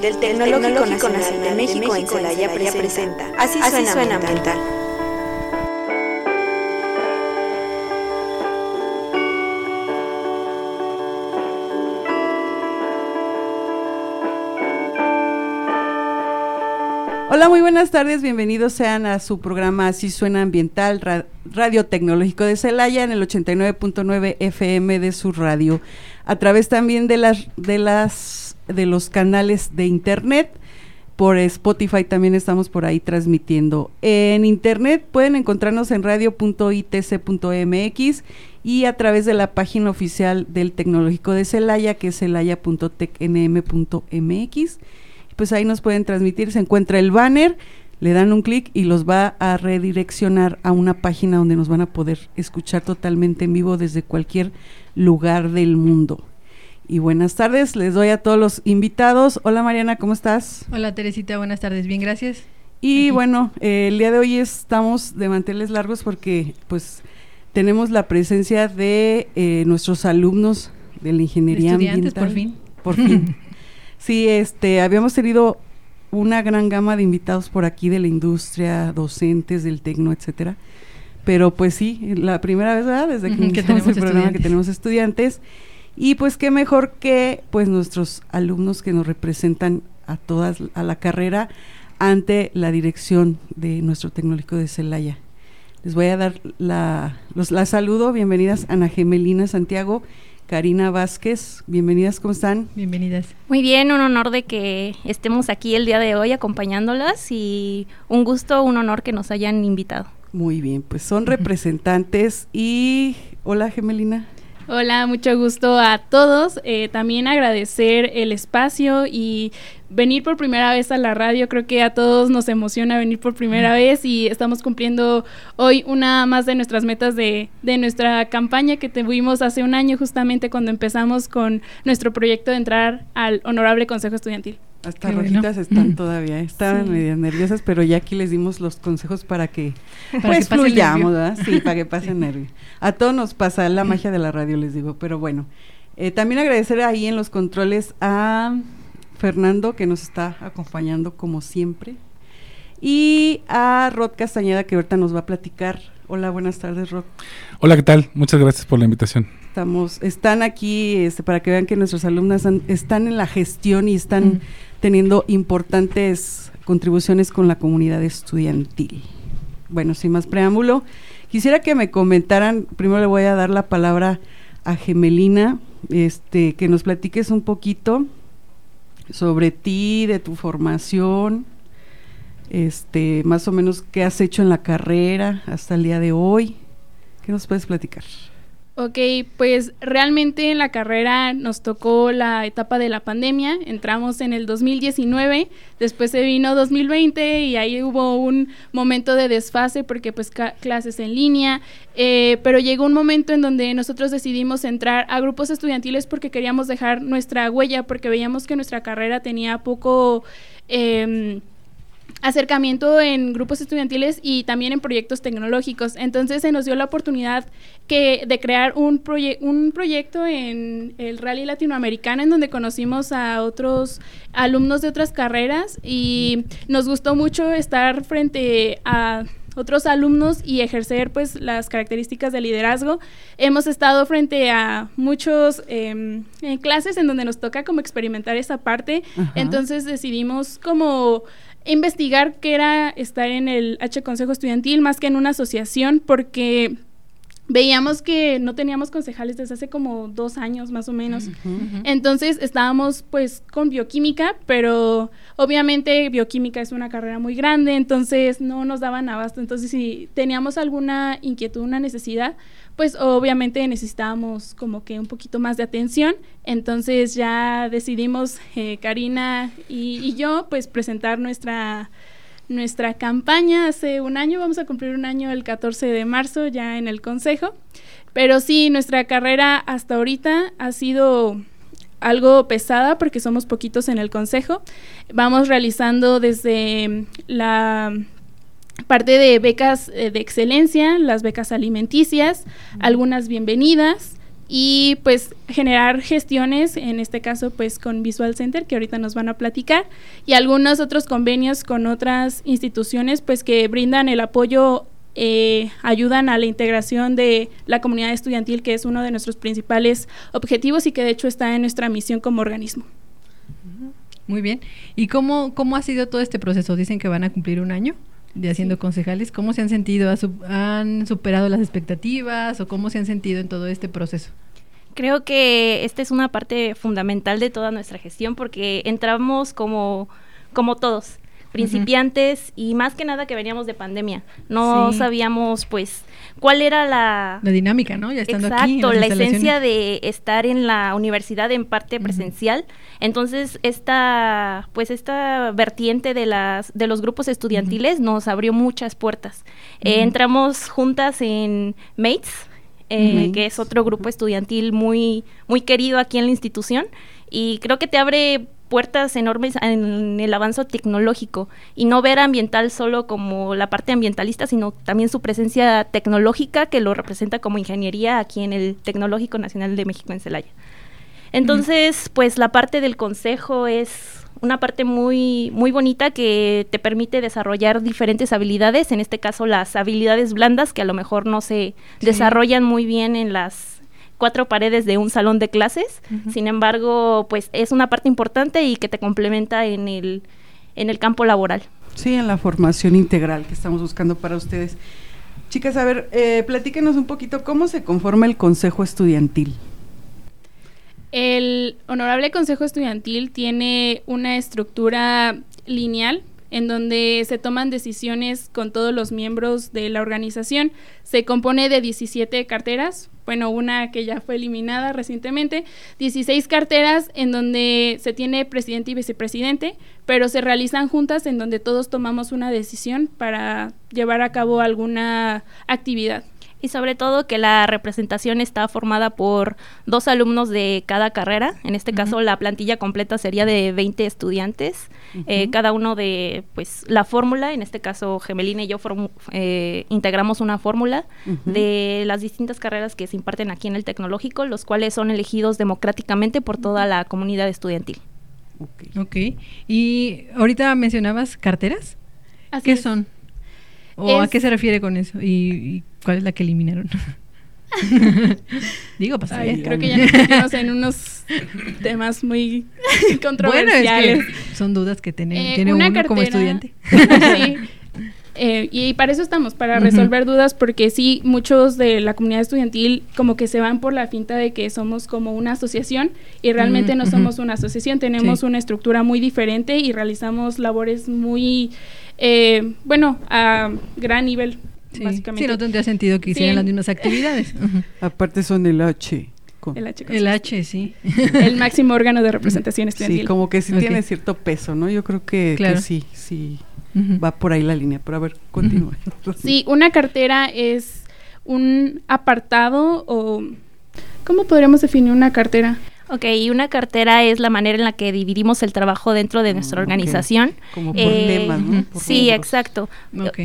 Del Tecnológico Nacional de México en Celaya presenta Así suena ambiental. Hola, muy buenas tardes, bienvenidos sean a su programa Así Suena Ambiental, Radio Tecnológico de Celaya en el 89.9 FM de su radio, a través también de las, de las, de los canales de internet, por Spotify también estamos por ahí transmitiendo. En internet pueden encontrarnos en radio.itc.mx y a través de la página oficial del Tecnológico de Celaya, que es celaya.tecnm.mx pues ahí nos pueden transmitir, se encuentra el banner, le dan un clic y los va a redireccionar a una página donde nos van a poder escuchar totalmente en vivo desde cualquier lugar del mundo. Y buenas tardes, les doy a todos los invitados. Hola Mariana, ¿cómo estás? Hola Teresita, buenas tardes, bien, gracias. Y bueno, eh, el día de hoy estamos de manteles largos porque pues tenemos la presencia de eh, nuestros alumnos de la ingeniería Estudiantes, por fin. Por fin. Sí, este, habíamos tenido una gran gama de invitados por aquí de la industria, docentes del tecno, etcétera. Pero pues sí, la primera vez, ¿verdad? Desde que, que tenemos el programa que tenemos estudiantes. Y pues qué mejor que pues nuestros alumnos que nos representan a todas a la carrera ante la dirección de nuestro tecnológico de Celaya. Les voy a dar la, los, la saludo, bienvenidas Ana Gemelina Santiago Karina Vázquez. Bienvenidas, ¿cómo están? Bienvenidas. Muy bien, un honor de que estemos aquí el día de hoy acompañándolas y un gusto, un honor que nos hayan invitado. Muy bien, pues son representantes y hola Gemelina. Hola, mucho gusto a todos. Eh, también agradecer el espacio y venir por primera vez a la radio. Creo que a todos nos emociona venir por primera vez y estamos cumpliendo hoy una más de nuestras metas de, de nuestra campaña que tuvimos hace un año justamente cuando empezamos con nuestro proyecto de entrar al Honorable Consejo Estudiantil. Hasta rojitas están todavía, ¿eh? estaban medio nerviosas, pero ya aquí les dimos los consejos para que pues fluyamos, ¿verdad? Sí, para que pasen nervios. A todos nos pasa la magia de la radio, les digo, pero bueno. Eh, también agradecer ahí en los controles a Fernando, que nos está acompañando como siempre, y a Rod Castañeda, que ahorita nos va a platicar. Hola, buenas tardes, Rod. Hola, ¿qué tal? Muchas gracias por la invitación. Estamos, están aquí este, para que vean que nuestros alumnos están en la gestión y están teniendo importantes contribuciones con la comunidad estudiantil. Bueno, sin más preámbulo, quisiera que me comentaran, primero le voy a dar la palabra a Gemelina, este, que nos platiques un poquito sobre ti, de tu formación, este, más o menos qué has hecho en la carrera hasta el día de hoy. ¿Qué nos puedes platicar? Ok, pues realmente en la carrera nos tocó la etapa de la pandemia, entramos en el 2019, después se vino 2020 y ahí hubo un momento de desfase porque pues clases en línea, eh, pero llegó un momento en donde nosotros decidimos entrar a grupos estudiantiles porque queríamos dejar nuestra huella, porque veíamos que nuestra carrera tenía poco... Eh, acercamiento en grupos estudiantiles y también en proyectos tecnológicos. Entonces se nos dio la oportunidad que, de crear un, un proyecto en el Rally Latinoamericano en donde conocimos a otros alumnos de otras carreras y nos gustó mucho estar frente a otros alumnos y ejercer pues las características de liderazgo. Hemos estado frente a muchos em, clases en donde nos toca como experimentar esa parte, entonces decidimos como investigar qué era estar en el H Consejo Estudiantil más que en una asociación, porque veíamos que no teníamos concejales desde hace como dos años más o menos. Entonces estábamos pues con bioquímica, pero obviamente bioquímica es una carrera muy grande, entonces no nos daban abasto. Entonces si teníamos alguna inquietud, una necesidad, pues obviamente necesitábamos como que un poquito más de atención. Entonces ya decidimos, eh, Karina y, yo, pues presentar nuestra, nuestra campaña hace un año. Vamos a cumplir un año el 14 de marzo ya en el Consejo. Pero sí, nuestra carrera hasta ahorita ha sido algo pesada porque somos poquitos en el Consejo. Vamos realizando desde la parte de becas eh, de excelencia, las becas alimenticias, algunas bienvenidas y pues generar gestiones, en este caso pues con Visual Center que ahorita nos van a platicar y algunos otros convenios con otras instituciones pues que brindan el apoyo eh, ayudan a la integración de la comunidad estudiantil, que es uno de nuestros principales objetivos y que de hecho está en nuestra misión como organismo. Muy bien. ¿Y cómo, cómo ha sido todo este proceso? Dicen que van a cumplir un año de haciendo concejales. ¿Cómo se han sentido? ¿Han superado las expectativas o cómo se han sentido en todo este proceso? Creo que esta es una parte fundamental de toda nuestra gestión porque entramos como, como todos, principiantes y más que nada que veníamos de pandemia. No sabíamos pues cuál era la... La dinámica, ¿no? Ya estando aquí. la esencia de estar en la universidad en parte presencial. Entonces, esta, pues esta vertiente de, las, de los grupos estudiantiles nos abrió muchas puertas. Eh, entramos juntas en Mates, eh, que es otro grupo estudiantil muy, muy querido aquí en la institución. Y creo que te abre puertas enormes en el avance tecnológico y no ver ambiental solo como la parte ambientalista, sino también su presencia tecnológica que lo representa como ingeniería aquí en el Tecnológico Nacional de México en Celaya. Entonces, pues la parte del consejo es una parte muy muy bonita que te permite desarrollar diferentes habilidades, en este caso las habilidades blandas que a lo mejor no se desarrollan muy bien en las cuatro paredes de un salón de clases. Sin embargo, pues es una parte importante y que te complementa en el, en el campo laboral. Sí, en la formación integral que estamos buscando para ustedes. Chicas, a ver, eh, platíquenos un poquito cómo se conforma el Consejo Estudiantil. El Honorable Consejo Estudiantil tiene una estructura lineal en donde se toman decisiones con todos los miembros de la organización. Se compone de 17 carteras, bueno, una que ya fue eliminada recientemente, 16 carteras en donde se tiene presidente y vicepresidente, pero se realizan juntas en donde todos tomamos una decisión para llevar a cabo alguna actividad y sobre todo que la representación está formada por dos alumnos de cada carrera. En este caso, la plantilla completa sería de 20 estudiantes, eh, cada uno de pues la fórmula. En este caso, Gemelina y yo eh, integramos una fórmula de las distintas carreras que se imparten aquí en el tecnológico, los cuales son elegidos democráticamente por toda la comunidad estudiantil. Ok. Y ahorita mencionabas carteras. ¿Qué son? ¿O a qué se refiere con eso? ¿Y, cuál es la que eliminaron? Digo, pues creo que ya nos metimos en unos temas muy controversiales. son dudas que tiene, eh, uno como estudiante. sí. Eh, y para eso estamos, para resolver dudas, porque sí, muchos de la comunidad estudiantil como que se van por la finta de que somos como una asociación y realmente no somos una asociación, tenemos una estructura muy diferente y realizamos labores muy eh, bueno, a gran nivel, básicamente. Sí, no tendría sentido que hicieran las mismas actividades. Aparte son el H. el H, el H, sí. el máximo órgano de representación estudiantil. Sí, como que sí tiene cierto peso, ¿no? Yo creo que, sí, sí, va por ahí la línea. Pero a ver, continúa. Sí, una cartera es un apartado o... ¿Cómo podríamos definir una cartera? Ok, y una cartera es la manera en la que dividimos el trabajo dentro de nuestra mm, organización. Como por eh, temas, ¿no? sí, exacto.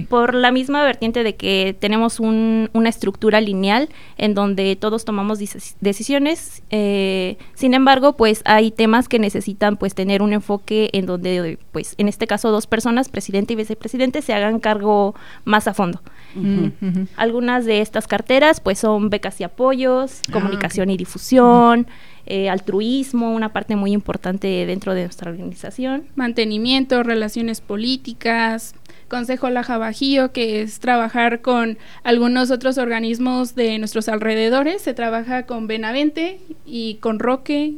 Por la misma vertiente de que tenemos una estructura lineal en donde todos tomamos decisiones. Eh, sin embargo, pues hay temas que necesitan pues tener un enfoque en donde, pues en este caso dos personas, presidente y vicepresidente, se hagan cargo más a fondo. Algunas de estas carteras pues son becas y apoyos, ah, comunicación y difusión. Eh, altruismo, una parte muy importante dentro de nuestra organización. Mantenimiento, relaciones políticas, Consejo Laja Bajío, que es trabajar con algunos otros organismos de nuestros alrededores. Se trabaja con Benavente y con Roque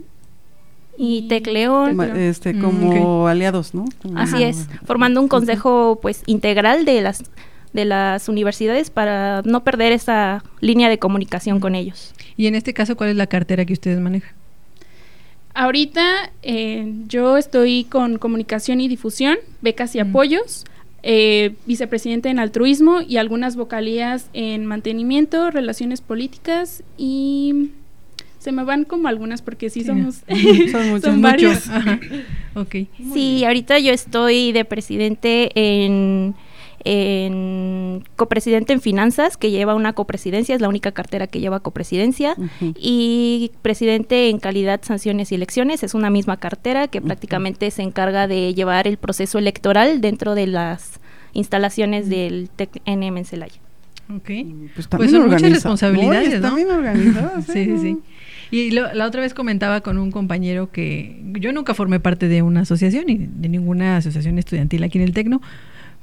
y Tecleón. Este, mm, como aliados, ¿no? Así es, formando un consejo pues integral de las de las universidades para no perder esa línea de comunicación con ellos. Y en este caso, ¿cuál es la cartera que ustedes manejan? Ahorita eh, yo estoy con comunicación y difusión, becas y apoyos, eh, vicepresidente en altruismo y algunas vocalías en mantenimiento, relaciones políticas y se me van como algunas porque sí, somos son, muchos, varios. Sí, ahorita yo estoy de presidente en en copresidente en finanzas, que lleva una copresidencia, es la única cartera que lleva copresidencia, y presidente en calidad, sanciones y elecciones, es una misma cartera que prácticamente se encarga de llevar el proceso electoral dentro de las instalaciones del TEC-NM en Celaya. Ok. Pues, pues son muchas responsabilidades, ¿no? sí, sí, sí. Y la otra vez comentaba con un compañero que yo nunca formé parte de una asociación, ni de ninguna asociación estudiantil aquí en el Tecno,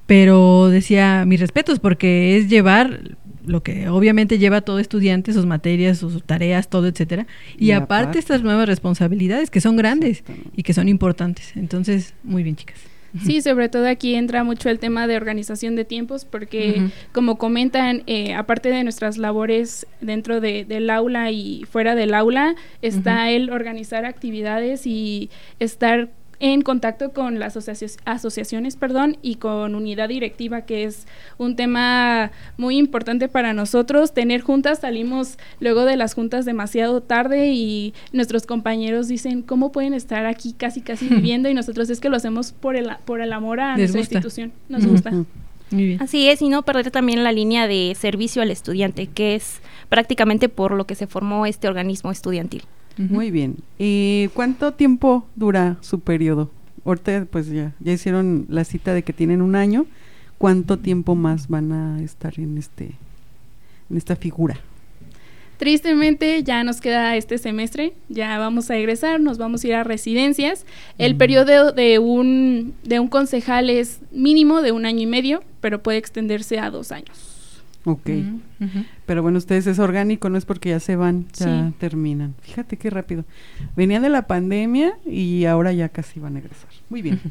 pero decía mis respetos porque es llevar lo que obviamente lleva todo estudiante, sus materias, sus tareas, todo, etcétera, y, aparte estas nuevas responsabilidades que son grandes y que son importantes. Entonces, muy bien, chicas. Sí, sobre todo aquí entra mucho el tema de organización de tiempos, porque como comentan, eh, aparte de nuestras labores dentro de, del aula y fuera del aula, está el organizar actividades y estar en contacto con las asociaciones perdón, y con unidad directiva, que es un tema muy importante para nosotros. Tener juntas, salimos luego de las juntas demasiado tarde y nuestros compañeros dicen, ¿cómo pueden estar aquí casi, casi viviendo? Y nosotros es que lo hacemos por el, por el amor a nuestra institución. Nos gusta. Así es, y no perder también la línea de servicio al estudiante, que es prácticamente por lo que se formó este organismo estudiantil. Muy bien. ¿Y cuánto tiempo dura su periodo? Ahorita pues ya, ya hicieron la cita de que tienen un año. ¿Cuánto tiempo más van a estar en este en esta figura? Tristemente ya nos queda este semestre, ya vamos a egresar, nos vamos a ir a residencias. El periodo de un, de un concejal es mínimo de un año y medio, pero puede extenderse a dos años. Ok. Pero bueno, ustedes es orgánico, no es porque ya se van, ya terminan. Fíjate qué rápido. Venían de la pandemia y ahora ya casi van a egresar. Muy bien.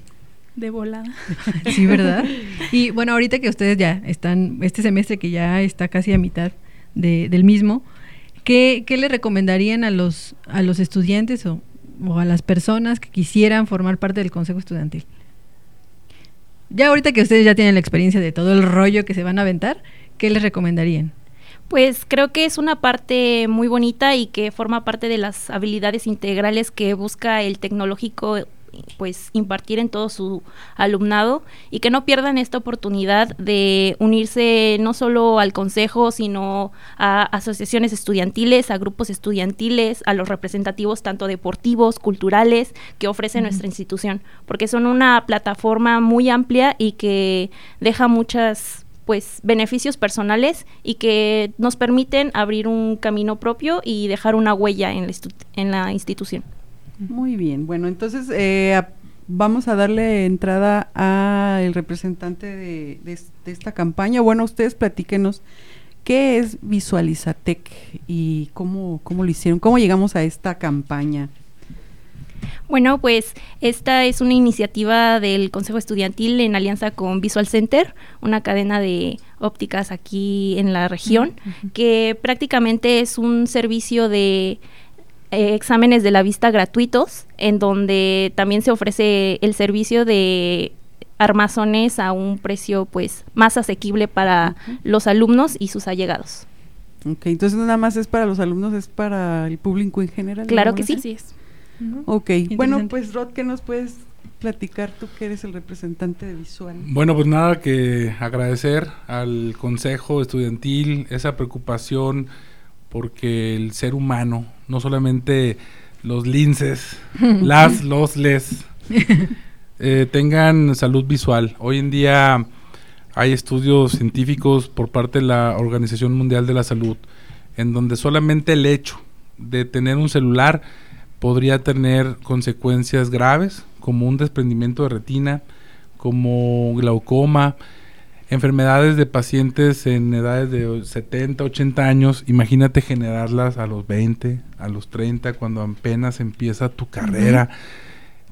De volada. sí, ¿verdad? Y bueno, ahorita que ustedes ya están, este semestre que ya está casi a mitad de, del mismo, ¿qué, ¿qué, le recomendarían a los, a los estudiantes o, o a las personas que quisieran formar parte del Consejo Estudiantil? Ya ahorita que ustedes ya tienen la experiencia de todo el rollo que se van a aventar, ¿qué les recomendarían? Pues creo que es una parte muy bonita y que forma parte de las habilidades integrales que busca el tecnológico pues impartir en todo su alumnado y que no pierdan esta oportunidad de unirse no solo al consejo, sino a asociaciones estudiantiles, a grupos estudiantiles, a los representativos tanto deportivos, culturales que ofrece nuestra institución, porque son una plataforma muy amplia y que deja muchas pues beneficios personales y que nos permiten abrir un camino propio y dejar una huella en la, en la institución. Muy bien, bueno, entonces eh, vamos a darle entrada al representante de, de, esta campaña. Bueno, ustedes platíquenos qué es Visualizatec y cómo, cómo lo hicieron, cómo llegamos a esta campaña. Bueno, pues esta es una iniciativa del Consejo Estudiantil en alianza con Visual Center, una cadena de ópticas aquí en la región, que prácticamente es un servicio de eh, exámenes de la vista gratuitos, en donde también se ofrece el servicio de armazones a un precio pues más asequible para los alumnos y sus allegados. Ok, entonces nada más es para los alumnos, es para el público en general. Claro que sí. Así es. Ok, bueno, pues Rod, ¿qué nos puedes platicar tú que eres el representante de Visual? Bueno, pues nada que agradecer al Consejo Estudiantil esa preocupación porque el ser humano, no solamente los linces, las, los, les, eh, tengan salud visual. Hoy en día hay estudios científicos por parte de la Organización Mundial de la Salud en donde solamente el hecho de tener un celular podría tener consecuencias graves como un desprendimiento de retina, como glaucoma, enfermedades de pacientes en edades de 70, 80 años, imagínate generarlas a los 20, a los 30, cuando apenas empieza tu carrera.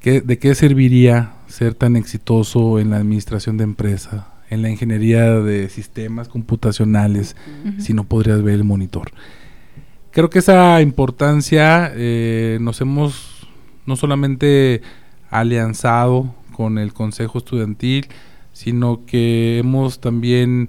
¿De qué serviría ser tan exitoso en la administración de empresa, en la ingeniería de sistemas computacionales, si no podrías ver el monitor? Creo que esa importancia eh, nos hemos no solamente alianzado con el Consejo Estudiantil, sino que hemos también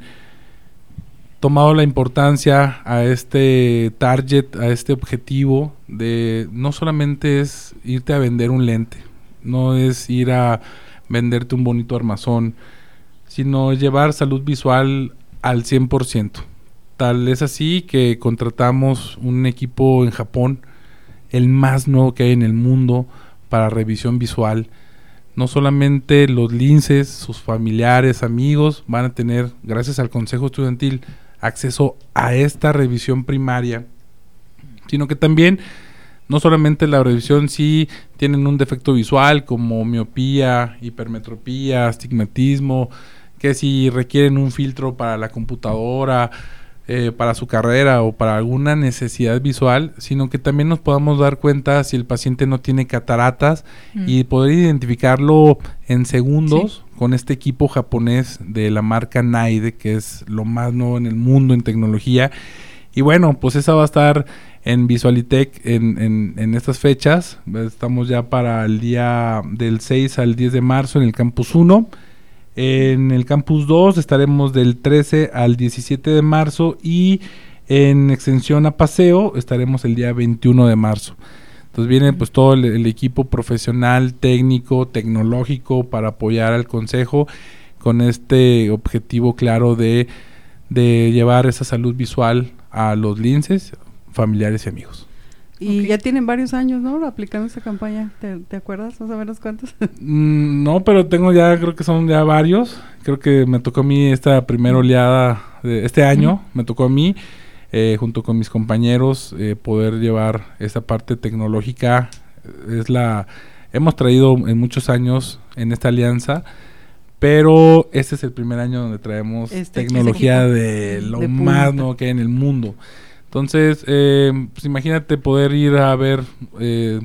tomado la importancia a este target, a este objetivo de no solamente es irte a vender un lente, no es ir a venderte un bonito armazón, sino llevar salud visual al 100%. Tal es así que contratamos un equipo en Japón, el más nuevo que hay en el mundo para revisión visual. No solamente los linces, sus familiares, amigos van a tener, gracias al Consejo Estudiantil, acceso a esta revisión primaria, sino que también no solamente la revisión si tienen un defecto visual como miopía, hipermetropía, astigmatismo, que si requieren un filtro para la computadora, eh, para su carrera o para alguna necesidad visual, sino que también nos podamos dar cuenta si el paciente no tiene cataratas mm. y poder identificarlo en segundos con este equipo japonés de la marca Naide, que es lo más nuevo en el mundo en tecnología. Y bueno, pues esa va a estar en Visualitech en, en, estas fechas. Estamos ya para el día del 6 al 10 de marzo en el Campus 1. En el Campus 2 estaremos del 13 al 17 de marzo y en extensión a paseo estaremos el día 21 de marzo. Entonces viene pues todo el, equipo profesional, técnico, tecnológico para apoyar al consejo con este objetivo claro de, de llevar esa salud visual a los linces, familiares y amigos. Y ya tienen varios años, ¿no? Aplicando esa campaña. ¿Te, acuerdas más o menos cuántos? Mm, no, pero tengo ya, creo que son ya varios. Creo que me tocó a mí esta primera oleada de este año, me tocó a mí, eh, junto con mis compañeros, eh, poder llevar esa parte tecnológica. Es la, hemos traído en muchos años en esta alianza pero este es el primer año donde traemos este tecnología de lo más nuevo que hay en el mundo. Entonces, eh, pues imagínate poder ir a ver eh,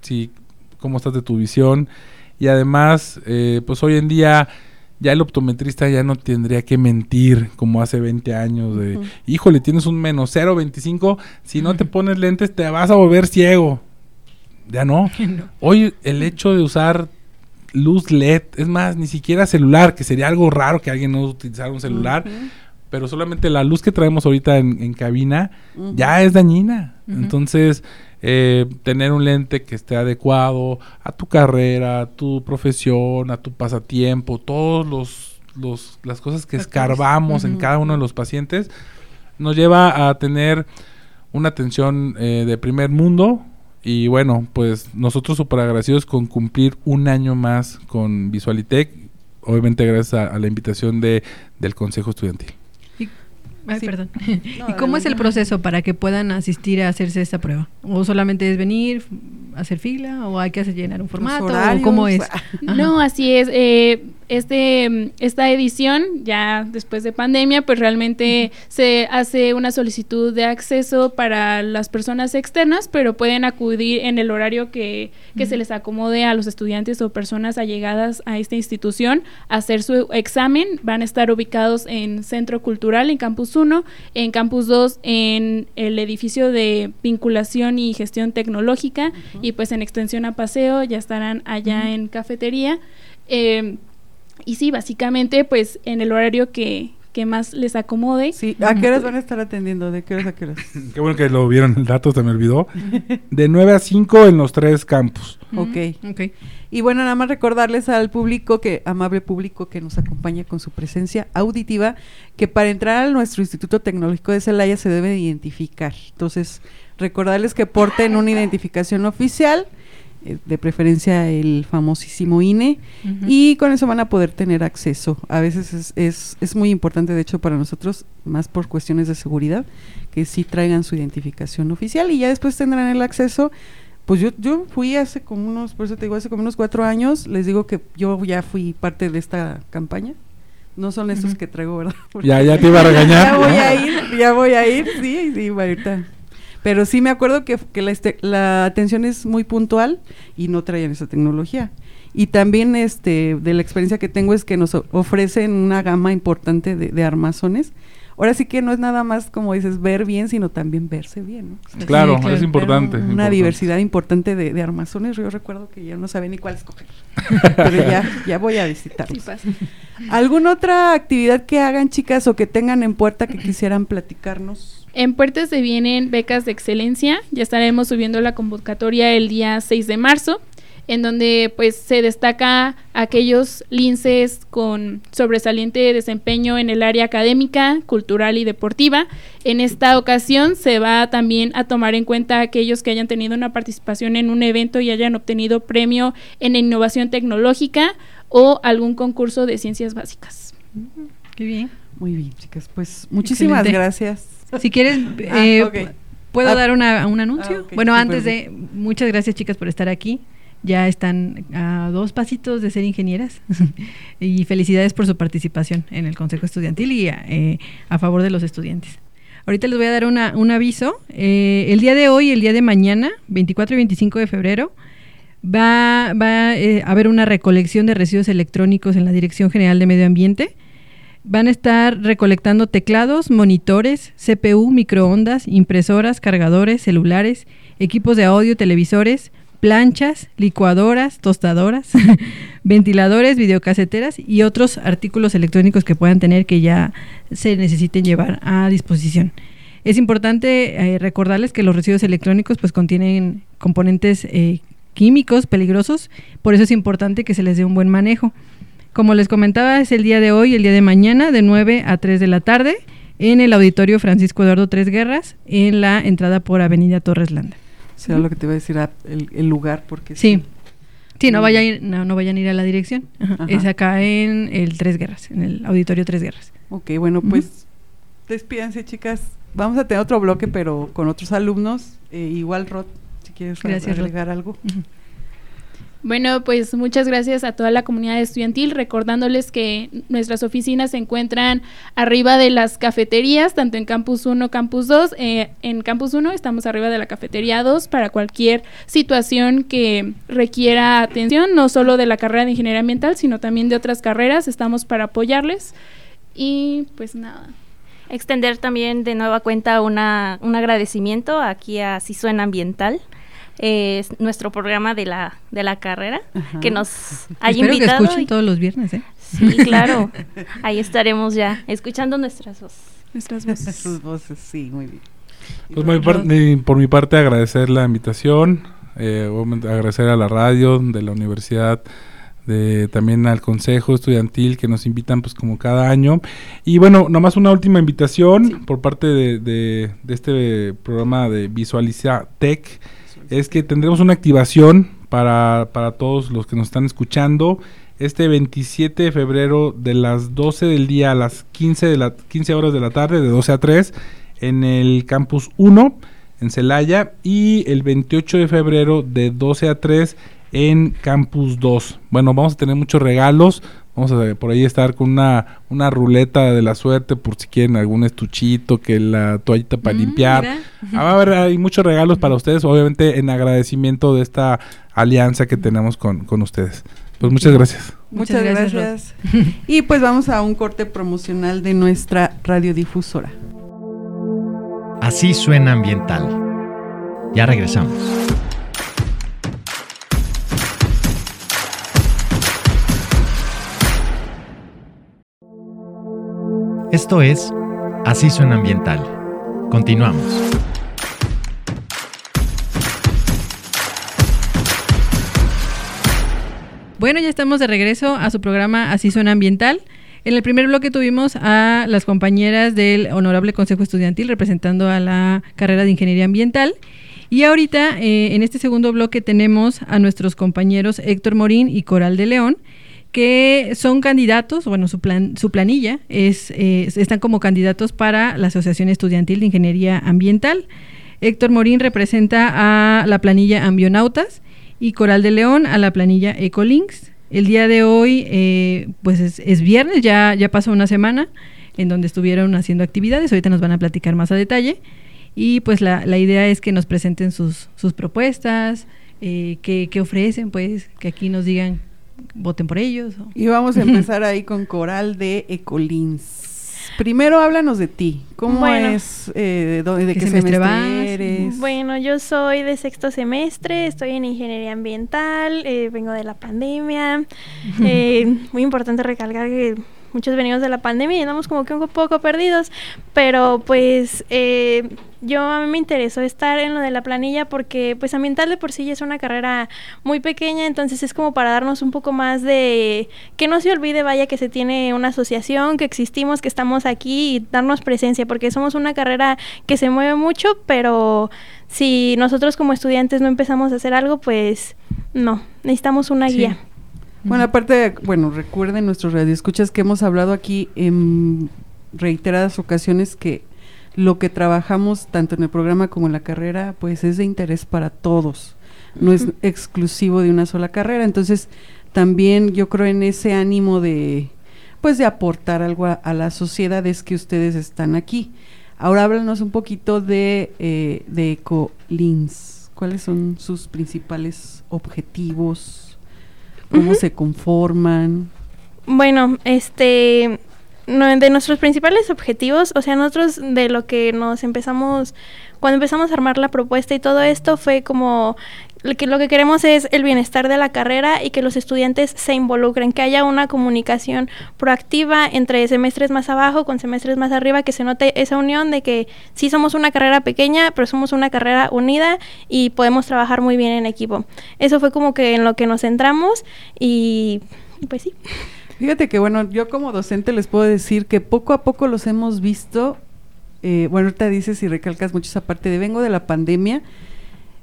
si cómo estás de tu visión. Y además, eh, pues hoy en día ya el optometrista ya no tendría que mentir como hace 20 años de, híjole, tienes un menos 0.25, si no te pones lentes te vas a volver ciego. Ya no. Hoy el hecho de usar luz LED, es más, ni siquiera celular, que sería algo raro que alguien no utilizara un celular pero solamente la luz que traemos ahorita en, cabina ya es dañina. Entonces, eh, tener un lente que esté adecuado a tu carrera, a tu profesión, a tu pasatiempo, todos los, las cosas que escarbamos en cada uno de los pacientes, nos lleva a tener una atención eh, de primer mundo. Y bueno, pues nosotros súper agradecidos con cumplir un año más con Visualitech, obviamente gracias a, la invitación de, del Consejo Estudiantil. Ay, perdón. ¿Y cómo es el proceso para que puedan asistir a hacerse esta prueba? ¿O solamente es venir, hacer fila, o hay que hacer llenar un formato? ¿O cómo es? No, así es. Eh, este, esta edición, ya después de pandemia, pues realmente se hace una solicitud de acceso para las personas externas, pero pueden acudir en el horario que, que se les acomode a los estudiantes o personas allegadas a esta institución a hacer su examen. Van a estar ubicados en Centro Cultural, en Campus 1, en Campus 2, en el edificio de vinculación y gestión tecnológica, y pues en extensión a paseo ya estarán allá en cafetería. Eh, y sí, básicamente, pues en el horario que, que más les acomode. Sí, ¿a qué horas van a estar atendiendo? ¿De qué horas a qué horas? qué bueno que lo vieron el dato, se me olvidó. De 9 a 5 en los tres campus. Ok. Ok. Y bueno, nada más recordarles al público, que amable público que nos acompaña con su presencia auditiva, que para entrar a nuestro Instituto Tecnológico de Celaya se debe identificar. Entonces, recordarles que porten una identificación oficial de preferencia el famosísimo INE, y con eso van a poder tener acceso. A veces es, es, es, muy importante, de hecho, para nosotros, más por cuestiones de seguridad, que sí traigan su identificación oficial y ya después tendrán el acceso. Pues yo, yo fui hace como unos, por eso te digo, hace como unos cuatro años, les digo que yo ya fui parte de esta campaña. No son esos que traigo, ¿verdad? ya, ya te iba a regañar. ya voy a ir, ya voy a ir, sí, sí, ahorita pero sí me acuerdo que, que la, este, la, atención es muy puntual y no traían esa tecnología. Y también este, de la experiencia que tengo es que nos ofrecen una gama importante de, de armazones. Ahora sí que no es nada más, como dices, ver bien, sino también verse bien. claro, es importante. Una diversidad importante de, de, armazones. Yo recuerdo que ya no sabía ni cuál escoger. pero ya, ya voy a visitarlos. ¿Alguna otra actividad que hagan, chicas, o que tengan en puerta que quisieran platicarnos? En Puertas se vienen becas de excelencia. Ya estaremos subiendo la convocatoria el día 6 de marzo. en donde pues se destaca aquellos linces con sobresaliente desempeño en el área académica, cultural y deportiva. En esta ocasión se va también a tomar en cuenta aquellos que hayan tenido una participación en un evento y hayan obtenido premio en innovación tecnológica o algún concurso de ciencias básicas. Qué bien. Muy bien, chicas. Pues muchísimas gracias. Si quieres, ah, eh, ¿puedo ah. dar un anuncio? Ah, bueno, antes de, muchas gracias chicas por estar aquí. Ya están a dos pasitos de ser ingenieras y felicidades por su participación en el Consejo Estudiantil y eh, a favor de los estudiantes. Ahorita les voy a dar un aviso. Eh, el día de hoy, el día de mañana, 24 y 25 de febrero, va, va a haber una recolección de residuos electrónicos en la Dirección General de Medio Ambiente. Van a estar recolectando teclados, monitores, CPU, microondas, impresoras, cargadores, celulares, equipos de audio, televisores, planchas, licuadoras, tostadoras, ventiladores, videocaseteras y otros artículos electrónicos que puedan tener que ya se necesiten llevar a disposición. Es importante eh, recordarles que los residuos electrónicos pues contienen componentes eh, químicos peligrosos, por eso es importante que se les dé un buen manejo. Como les comentaba, es el día de hoy, el día de mañana, de 9 a 3 de la tarde, en el auditorio Francisco Eduardo Tres Guerras, en la entrada por Avenida Torres Landa. Será lo que te iba a decir, ah, el, lugar, porque... Sí. Sí, no, vayan, no, no vayan a ir a la dirección. Es acá en el Tres Guerras, en el auditorio Tres Guerras. Ok, bueno, pues despídense, chicas. Vamos a tener otro bloque, pero con otros alumnos. Eh, igual, Rod, si quieres Gracias, agregar algo. Bueno, pues muchas gracias a toda la comunidad estudiantil, recordándoles que nuestras oficinas se encuentran arriba de las cafeterías, tanto en Campus 1, Campus 2. Eh, en Campus 1 estamos arriba de la cafetería 2 para cualquier situación que requiera atención, no solo de la carrera de ingeniería ambiental, sino también de otras carreras. Estamos para apoyarles. Y pues nada extender también de nueva cuenta una, un agradecimiento aquí a Cisuena Ambiental es nuestro programa de la, de la carrera, que nos haya Espero invitado. que escuchen todos los viernes, ¿eh? Sí, claro. Ahí estaremos ya, escuchando nuestras voces. Nuestras voces. Sus voces, sí, muy bien. Pues por mi parte agradecer la invitación, eh, agradecer a la radio de la universidad, de también al consejo estudiantil que nos invitan pues como cada año y bueno nomás una última invitación por parte de, de, de, este programa de Visualiza Tech es que tendremos una activación para, todos los que nos están escuchando este 27 de febrero de las 12 del día a las 15, de la, 15 horas de la tarde, de 12 a 3, en el campus 1 en Celaya y el 28 de febrero de 12 a 3 en campus 2. Bueno, vamos a tener muchos regalos, Vamos a por ahí estar con una, una ruleta de la suerte por si quieren algún estuchito, que la toallita para mm, limpiar. Ah, va a haber hay muchos regalos para ustedes, obviamente en agradecimiento de esta alianza que tenemos con, con ustedes. Pues muchas gracias. Muchas, gracias. y pues vamos a un corte promocional de nuestra radiodifusora. Así suena ambiental. Ya regresamos. Esto es Así suena ambiental. Continuamos. Bueno, ya estamos de regreso a su programa Así suena ambiental. En el primer bloque tuvimos a las compañeras del Honorable Consejo Estudiantil representando a la carrera de Ingeniería Ambiental. Y ahorita, eh, en este segundo bloque, tenemos a nuestros compañeros Héctor Morín y Coral de León, que son candidatos, bueno, su, plan, su planilla es, están como candidatos para la Asociación Estudiantil de Ingeniería Ambiental. Héctor Morín representa a la planilla Ambionautas y Coral de León a la planilla Ecolinks. El día de hoy, eh, pues es, viernes, ya, ya pasó una semana en donde estuvieron haciendo actividades, ahorita nos van a platicar más a detalle. Y pues la, la idea es que nos presenten sus, sus propuestas, eh, qué ofrecen, pues que aquí nos digan voten por ellos. Y vamos a empezar ahí con Coral de Ecolins. Primero háblanos de ti. ¿Cómo es? Eh, ¿De, qué, semestre, eres? Bueno, yo soy de sexto semestre, estoy en ingeniería ambiental, eh, vengo de la pandemia. Eh, muy importante recalcar que muchos venimos de la pandemia y andamos como que un poco perdidos, pero pues eh, yo a mí me interesó estar en lo de la planilla porque pues ambiental de por sí ya es una carrera muy pequeña, entonces es como para darnos un poco más de que no se olvide, vaya, que se tiene una asociación, que existimos, que estamos aquí y darnos presencia, porque somos una carrera que se mueve mucho, pero si nosotros como estudiantes no empezamos a hacer algo, pues no, necesitamos una guía. Bueno, aparte, bueno, recuerden nuestros radioescuchas que hemos hablado aquí en reiteradas ocasiones que lo que trabajamos tanto en el programa como en la carrera, pues es de interés para todos, no es exclusivo de una sola carrera. Entonces, también yo creo en ese ánimo de, pues, de aportar algo a, la sociedad es que ustedes están aquí. Ahora háblanos un poquito de, eh, de EcoLins. ¿Cuáles son sus principales objetivos? Cómo se conforman. Bueno, este, de nuestros principales objetivos, o sea, nosotros de lo que nos empezamos, cuando empezamos a armar la propuesta y todo esto, fue como que lo que queremos es el bienestar de la carrera y que los estudiantes se involucren, que haya una comunicación proactiva entre semestres más abajo con semestres más arriba, que se note esa unión de que sí somos una carrera pequeña, pero somos una carrera unida y podemos trabajar muy bien en equipo. Eso fue como que en lo que nos centramos y pues sí. Fíjate que bueno, yo como docente les puedo decir que poco a poco los hemos visto, eh, bueno, ahorita dices y recalcas mucho esa parte de vengo de la pandemia,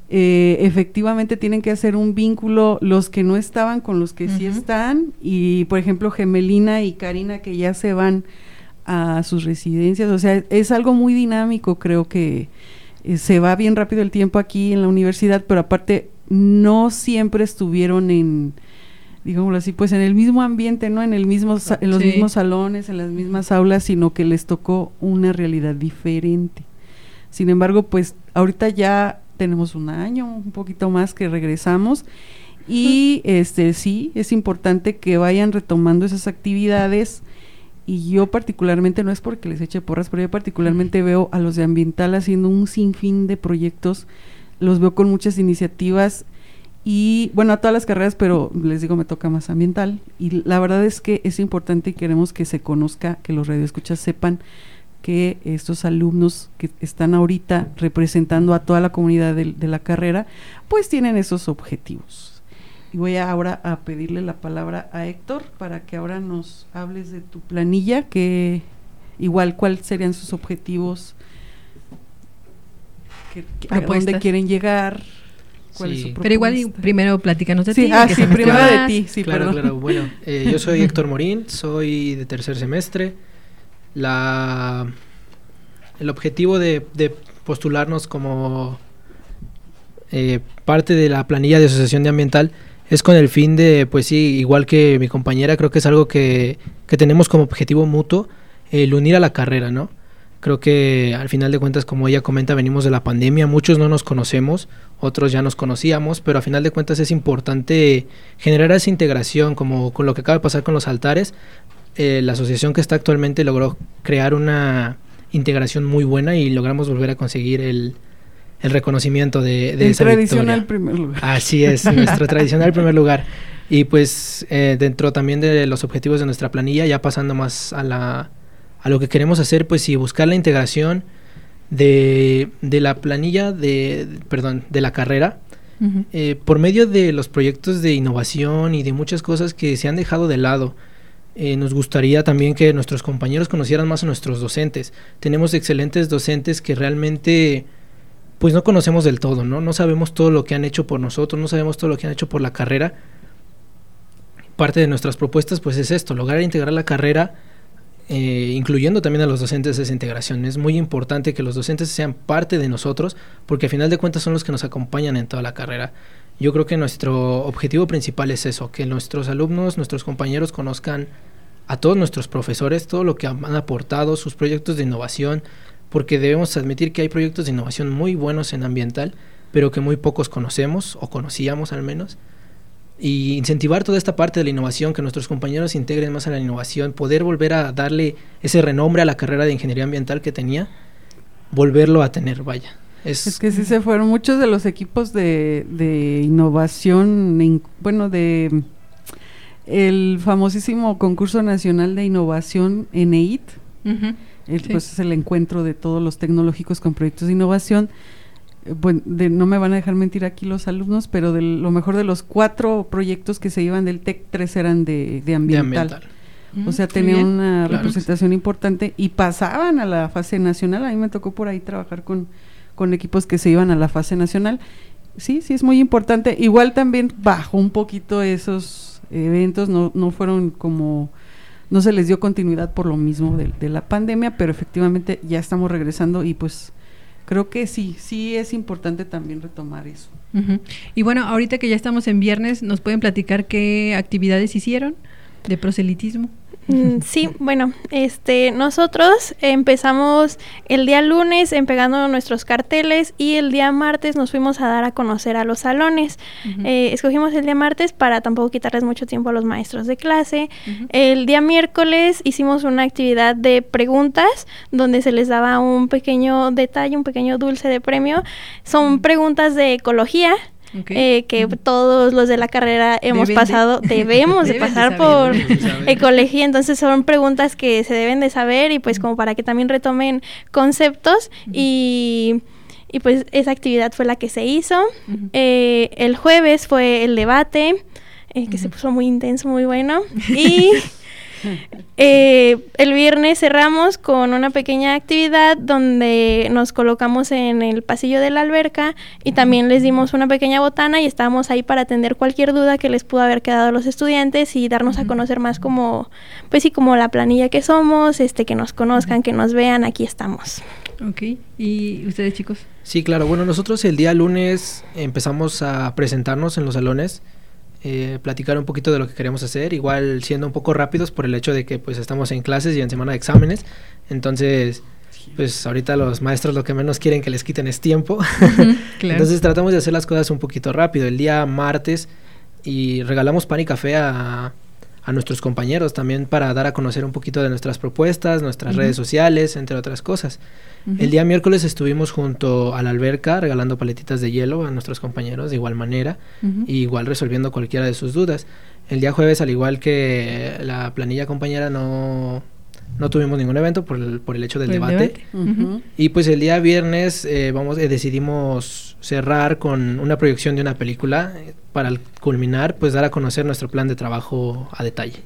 eh, efectivamente tienen que hacer un vínculo los que no estaban con los que sí están y por ejemplo Gemelina y Karina que ya se van a sus residencias, o sea, es algo muy dinámico, creo que eh, se va bien rápido el tiempo aquí en la universidad, pero aparte no siempre estuvieron en digámoslo así, pues en el mismo ambiente, ¿no? En el mismo en los mismos salones, en las mismas aulas, sino que les tocó una realidad diferente. Sin embargo, pues ahorita ya tenemos un año, un poquito más que regresamos y este sí, es importante que vayan retomando esas actividades y yo particularmente, no es porque les eche porras, pero yo particularmente veo a los de ambiental haciendo un sinfín de proyectos, los veo con muchas iniciativas y bueno, a todas las carreras, pero les digo, me toca más ambiental y la verdad es que es importante y queremos que se conozca, que los radioescuchas sepan que estos alumnos que están ahorita representando a toda la comunidad de, la carrera, pues tienen esos objetivos. Y voy ahora a pedirle la palabra a Héctor para que ahora nos hables de tu planilla, que igual cuáles serían sus objetivos, a dónde quieren llegar. Pero igual primero platícanos de ti. Ah, sí, primero de ti. Sí, claro, claro. Bueno, eh, yo soy Héctor Morín, soy de tercer semestre la, el objetivo de, postularnos como eh, parte de la planilla de asociación de ambiental es con el fin de, pues sí, igual que mi compañera, creo que es algo que, que tenemos como objetivo mutuo, el unir a la carrera, ¿no? Creo que al final de cuentas, como ella comenta, venimos de la pandemia, muchos no nos conocemos, otros ya nos conocíamos, pero al final de cuentas es importante generar esa integración, como con lo que acaba de pasar con los altares, eh, la asociación que está actualmente logró crear una integración muy buena y logramos volver a conseguir el, el reconocimiento de, de el tradicional primer lugar. Así es, nuestro tradicional primer lugar. Y pues eh, dentro también de los objetivos de nuestra planilla, ya pasando más a, la, a lo que queremos hacer, pues sí, buscar la integración de, de la planilla de, perdón, de la carrera, eh, por medio de los proyectos de innovación y de muchas cosas que se han dejado de lado. Eh, nos gustaría también que nuestros compañeros conocieran más a nuestros docentes. Tenemos excelentes docentes que realmente pues no conocemos del todo, ¿no? No sabemos todo lo que han hecho por nosotros, no sabemos todo lo que han hecho por la carrera. Parte de nuestras propuestas pues es esto, lograr integrar la carrera eh, incluyendo también a los docentes de esa integración. Es muy importante que los docentes sean parte de nosotros porque al final de cuentas son los que nos acompañan en toda la carrera. Yo creo que nuestro objetivo principal es eso, que nuestros alumnos, nuestros compañeros conozcan a todos nuestros profesores, todo lo que han aportado, sus proyectos de innovación, porque debemos admitir que hay proyectos de innovación muy buenos en ambiental, pero que muy pocos conocemos o conocíamos al menos. Y incentivar toda esta parte de la innovación, que nuestros compañeros se integren más a la innovación, poder volver a darle ese renombre a la carrera de ingeniería ambiental que tenía, volverlo a tener, vaya. Es, que sí se fueron muchos de los equipos de, de innovación, bueno, de el famosísimo concurso nacional de innovación ENEIT, pues es el encuentro de todos los tecnológicos con proyectos de innovación. Bueno, de, no me van a dejar mentir aquí los alumnos, pero de lo mejor de los cuatro proyectos que se iban del TEC, tres eran de, ambiental. O sea, tenían una representación importante y pasaban a la fase nacional. A mí me tocó por ahí trabajar con, con equipos que se iban a la fase nacional. Sí, sí, es muy importante. Igual también bajó un poquito esos eventos, no, no fueron como no se les dio continuidad por lo mismo de, la pandemia, pero efectivamente ya estamos regresando y pues creo que sí, sí es importante también retomar eso. Y bueno, ahorita que ya estamos en viernes, ¿nos pueden platicar qué actividades hicieron de proselitismo? Mm, sí, bueno, este, nosotros empezamos el día lunes en pegando nuestros carteles y el día martes nos fuimos a dar a conocer a los salones. Eh, escogimos el día martes para tampoco quitarles mucho tiempo a los maestros de clase. El día miércoles hicimos una actividad de preguntas donde se les daba un pequeño detalle, un pequeño dulce de premio. Son preguntas de ecología. Eh, que todos los de la carrera hemos pasado, debemos de pasar por ecología, entonces son preguntas que se deben de saber y pues como para que también retomen conceptos. Y, y, pues esa actividad fue la que se hizo. Eh, el jueves fue el debate, eh, que se puso muy intenso, muy bueno, y... Eh, el viernes cerramos con una pequeña actividad donde nos colocamos en el pasillo de la alberca y también les dimos una pequeña botana y estábamos ahí para atender cualquier duda que les pudo haber quedado a los estudiantes y darnos a conocer más como, pues sí, como la planilla que somos, este, que nos conozcan, que nos vean, aquí estamos. Ok, ¿y ustedes chicos? Sí, claro, bueno, nosotros el día lunes empezamos a presentarnos en los salones eh, platicar un poquito de lo que queremos hacer, igual siendo un poco rápidos por el hecho de que pues estamos en clases y en semana de exámenes, entonces pues ahorita los maestros lo que menos quieren que les quiten es tiempo, entonces tratamos de hacer las cosas un poquito rápido, el día martes y regalamos pan y café a, a nuestros compañeros también para dar a conocer un poquito de nuestras propuestas, nuestras redes sociales, entre otras cosas. El día miércoles estuvimos junto a la alberca regalando paletitas de hielo a nuestros compañeros de igual manera, igual resolviendo cualquiera de sus dudas. El día jueves, al igual que la planilla compañera, no, no tuvimos ningún evento por el, por el hecho del debate. Y pues el día viernes eh, vamos, eh, decidimos cerrar con una proyección de una película eh, para culminar, pues dar a conocer nuestro plan de trabajo a detalle.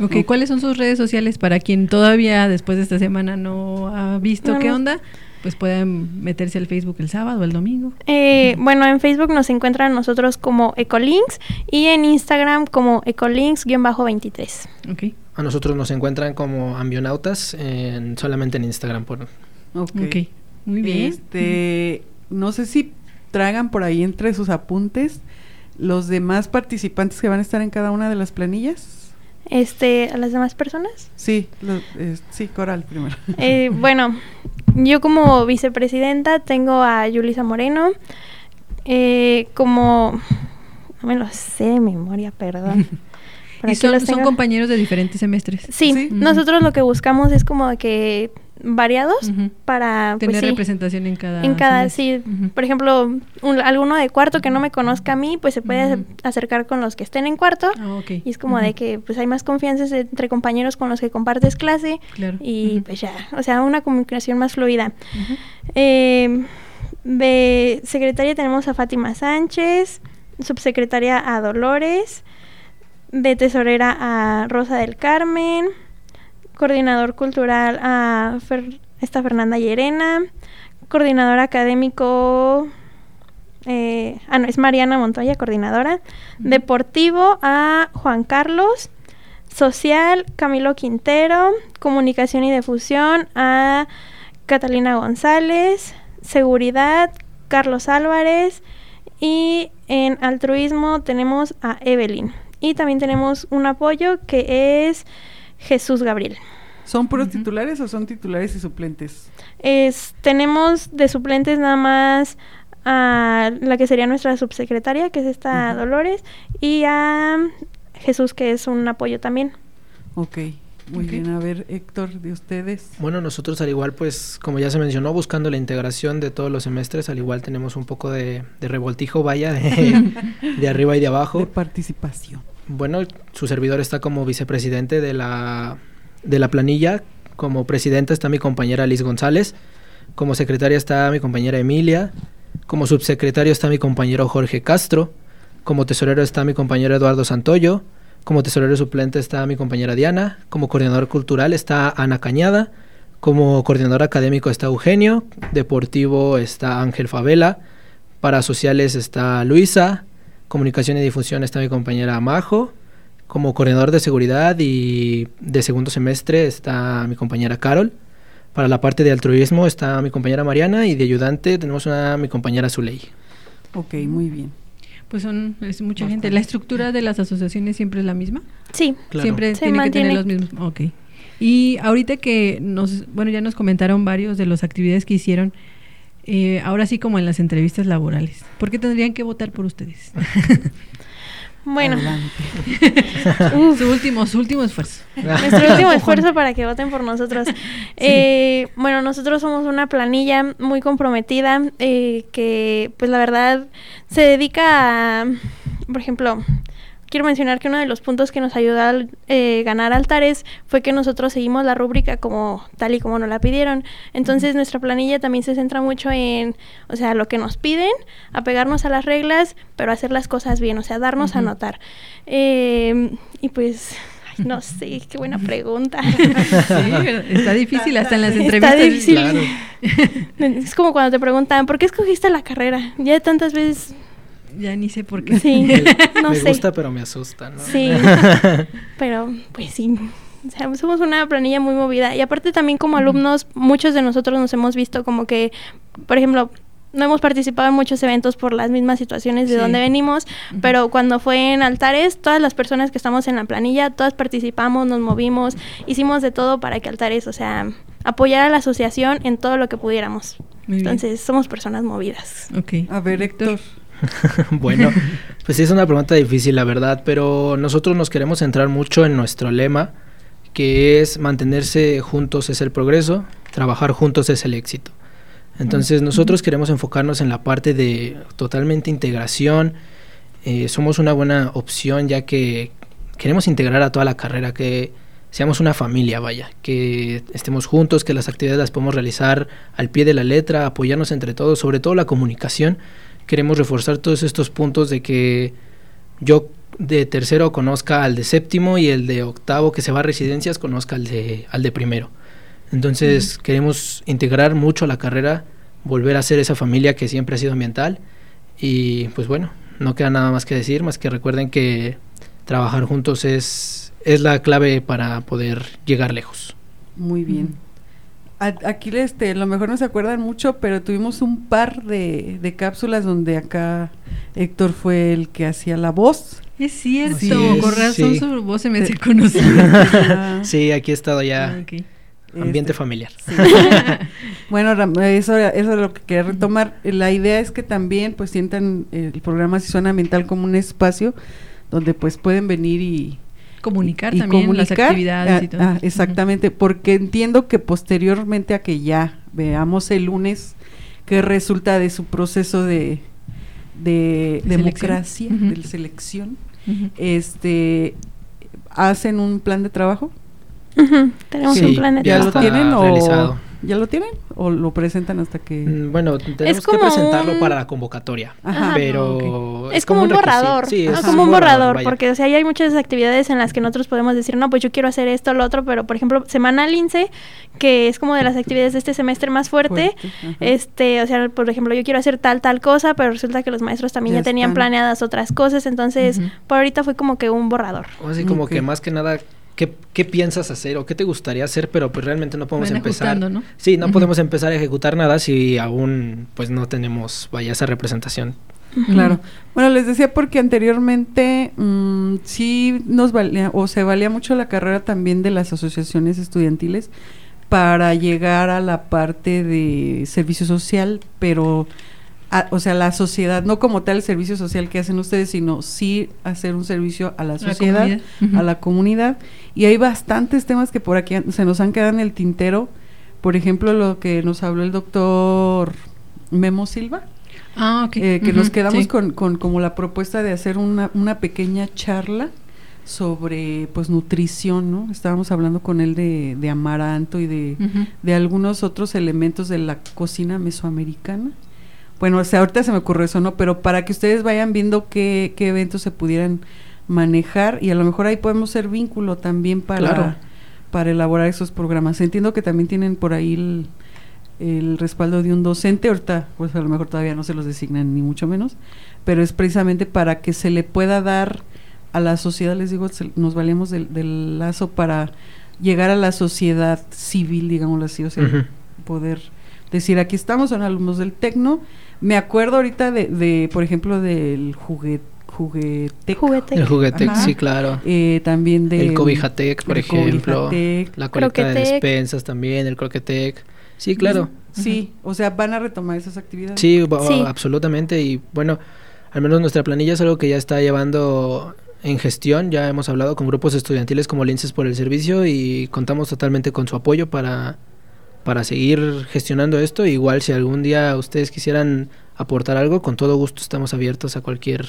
Ok, ¿cuáles son sus redes sociales para quien todavía después de esta semana no ha visto qué onda? Pues pueden meterse al Facebook el sábado o el domingo. Eh, bueno, en Facebook nos encuentran nosotros como Ecolinks y en Instagram como Ecolinks-23. Ok. A nosotros nos encuentran como ambionautas en, solamente en Instagram. Por... Okay. Muy bien. Este, no sé si tragan por ahí entre sus apuntes los demás participantes que van a estar en cada una de las planillas este, a las demás personas? Sí, sí, Coral primero. Eh, bueno, yo como vicepresidenta tengo a Yulisa Moreno, eh, como, no me lo sé de memoria, perdón. ¿Y son, son, compañeros de diferentes semestres? Sí, nosotros lo que buscamos es como que variados para pues tener representación en cada en cada sí por ejemplo alguno de cuarto que no me conozca a mí pues se puede acercar con los que estén en cuarto ah, y es como de que pues hay más confianza entre compañeros con los que compartes clase y pues ya o sea una comunicación más fluida. Eh, de secretaria tenemos a Fátima Sánchez subsecretaria a Dolores de tesorera a Rosa del Carmen coordinador cultural a esta Fernanda Llerena, coordinador académico, eh, ah, no, es Mariana Montoya, coordinadora, deportivo a Juan Carlos, social Camilo Quintero, comunicación y difusión a Catalina González, seguridad Carlos Álvarez y en altruismo tenemos a Evelyn. Y también tenemos un apoyo que es Jesús Gabriel. ¿Son puros titulares o son titulares y suplentes? Es, tenemos de suplentes nada más a la que sería nuestra subsecretaria, que es esta Dolores, y a Jesús, que es un apoyo también. Ok, muy bien. A ver, Héctor, de ustedes. Bueno, nosotros al igual, pues, como ya se mencionó, buscando la integración de todos los semestres, al igual tenemos un poco de, revoltijo, vaya, de, de arriba y de abajo. De participación. Bueno, su servidor está como vicepresidente de la, de la planilla. Como presidenta está mi compañera Liz González. Como secretaria está mi compañera Emilia. Como subsecretario está mi compañero Jorge Castro. Como tesorero está mi compañero Eduardo Santoyo. Como tesorero suplente está mi compañera Diana. Como coordinador cultural está Ana Cañada. Como coordinador académico está Eugenio. Deportivo está Ángel Favela. Para sociales está Luisa. Comunicación y difusión está mi compañera Majo. Como coordinador de seguridad y de segundo semestre está mi compañera Carol. Para la parte de altruismo está mi compañera Mariana y de ayudante tenemos a mi compañera Zuley. Ok, muy bien. Pues son es mucha gente. ¿La estructura de las asociaciones siempre es la misma? Sí. Siempre tiene que tener los mismos. Ok. Y ahorita que nos, bueno, ya nos comentaron varios de las actividades que hicieron, eh, ahora sí como en las entrevistas laborales, ¿por qué tendrían que votar por ustedes? Bueno, su último, su último esfuerzo. Nuestro último esfuerzo para que voten por nosotros. Eh, bueno, nosotros somos una planilla muy comprometida eh, que, pues la verdad, se dedica a, por ejemplo, quiero mencionar que uno de los puntos que nos ayudó a eh, ganar altares fue que nosotros seguimos la rúbrica como tal y como nos la pidieron. Entonces nuestra planilla también se centra mucho en, o sea, lo que nos piden, apegarnos a las reglas, pero hacer las cosas bien, o sea, darnos a notar. Eh, y pues no sé, qué buena pregunta. está difícil hasta en las entrevistas. Está difícil. Es como cuando te preguntan, ¿por qué escogiste la carrera? Ya tantas veces ya ni sé por qué. Sí, no me gusta, pero me asusta, ¿no? Sí, pero pues sí. O sea, somos una planilla muy movida. Y aparte también como alumnos, muchos de nosotros nos hemos visto como que, por ejemplo, no hemos participado en muchos eventos por las mismas situaciones de donde venimos, pero cuando fue en altares, todas las personas que estamos en la planilla, todas participamos, nos movimos, hicimos de todo para que altares, o sea, apoyar a la asociación en todo lo que pudiéramos. Entonces, somos personas movidas. Ok. A ver, Héctor. bueno, pues sí es una pregunta difícil, la verdad, pero nosotros nos queremos centrar mucho en nuestro lema, que es mantenerse juntos es el progreso, trabajar juntos es el éxito. Entonces nosotros queremos enfocarnos en la parte de totalmente integración. Eh, somos una buena opción ya que queremos integrar a toda la carrera, que seamos una familia, vaya, que estemos juntos, que las actividades las podemos realizar al pie de la letra, apoyarnos entre todos, sobre todo la comunicación queremos reforzar todos estos puntos de que yo de tercero conozca al de séptimo y el de octavo que se va a residencias conozca al de, al de primero. Entonces queremos integrar mucho la carrera, volver a ser esa familia que siempre ha sido ambiental y pues bueno, no queda nada más que decir, más que recuerden que trabajar juntos es, es la clave para poder llegar lejos. Muy bien aquí este, a lo mejor no se acuerdan mucho, pero tuvimos un par de, de, cápsulas donde acá Héctor fue el que hacía la voz. Es cierto, con razón su voz se me hace conocida. sí, aquí he estado ya. Ah, ambiente este, familiar. bueno, eso, eso es lo que quería retomar. La idea es que también pues sientan el programa Si Suena Mental como un espacio donde pues pueden venir y, comunicar también las actividades y ah, todo. Ah, exactamente, porque entiendo que posteriormente a que ya veamos el lunes qué resulta de su proceso de, de, democracia, de selección, este hacen un plan de trabajo. Tenemos un plan de trabajo. ¿Ya lo tienen o ¿Ya lo tienen o lo presentan hasta que...? Mm, bueno, tenemos que presentarlo para la convocatoria, pero... Es, como, un borrador, sí, es como un borrador, porque o sea, hay muchas actividades en las que nosotros podemos decir, no, pues yo quiero hacer esto, lo otro, pero por ejemplo, Semana Lince, que es como de las actividades de este semestre más fuerte, este, o sea, por ejemplo, yo quiero hacer tal, tal cosa, pero resulta que los maestros también ya, tenían planeadas otras cosas, entonces, por ahorita fue como que un borrador. así como que más que nada qué, piensas hacer o qué te gustaría hacer, pero pues realmente no podemos empezar. ¿no? Sí, no podemos empezar a ejecutar nada si aún pues no tenemos vaya esa representación. Claro. Bueno, les decía porque anteriormente mm, sí nos valía o se valía mucho la carrera también de las asociaciones estudiantiles para llegar a la parte de servicio social, pero o sea, la sociedad, no como tal el servicio social que hacen ustedes, sino sí hacer un servicio a la sociedad, a la comunidad. Y hay bastantes temas que por aquí se nos han quedado en el tintero. Por ejemplo, lo que nos habló el doctor Memo Silva. Ah, ok. Eh, que nos quedamos con, con como la propuesta de hacer una, una pequeña charla sobre pues nutrición, ¿no? Estábamos hablando con él de, de amaranto y de, de algunos otros elementos de la cocina mesoamericana. Bueno, o sea, ahorita se me ocurre eso, ¿no? Pero para que ustedes vayan viendo qué, qué eventos se pudieran manejar y a lo mejor ahí podemos ser vínculo también para, para elaborar esos programas. Entiendo que también tienen por ahí el, el respaldo de un docente, ahorita pues a lo mejor todavía no se los designan ni mucho menos, pero es precisamente para que se le pueda dar a la sociedad, les digo, nos valemos del, lazo para llegar a la sociedad civil, digámoslo así, o sea, poder decir, aquí estamos, son alumnos del Tecno. Me acuerdo ahorita de, de por ejemplo, del juguete Juguetec. El Juguetec, sí, claro. Eh, también de... El Cobijatec, por ejemplo. La colecta de despensas también, el Croquetec. Sí, claro. Sí, o sea, van a retomar esas actividades. Sí, absolutamente. Y bueno, al menos nuestra planilla es algo que ya está llevando en gestión. Ya hemos hablado con grupos estudiantiles como Linces por el Servicio y contamos totalmente con su apoyo para, para seguir gestionando esto. Igual si algún día ustedes quisieran aportar algo, con todo gusto estamos abiertos a cualquier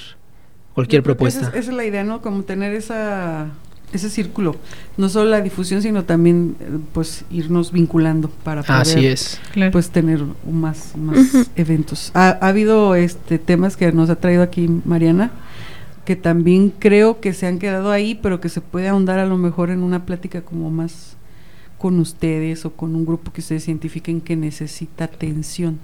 cualquier propuesta. Esa es, la idea, ¿no? Como tener esa ese círculo, no solo la difusión, sino también eh, pues irnos vinculando para poder Así es. pues tener más más eventos. Ha, ha, habido este temas que nos ha traído aquí Mariana que también creo que se han quedado ahí, pero que se puede ahondar a lo mejor en una plática como más con ustedes o con un grupo que ustedes identifiquen que necesita atención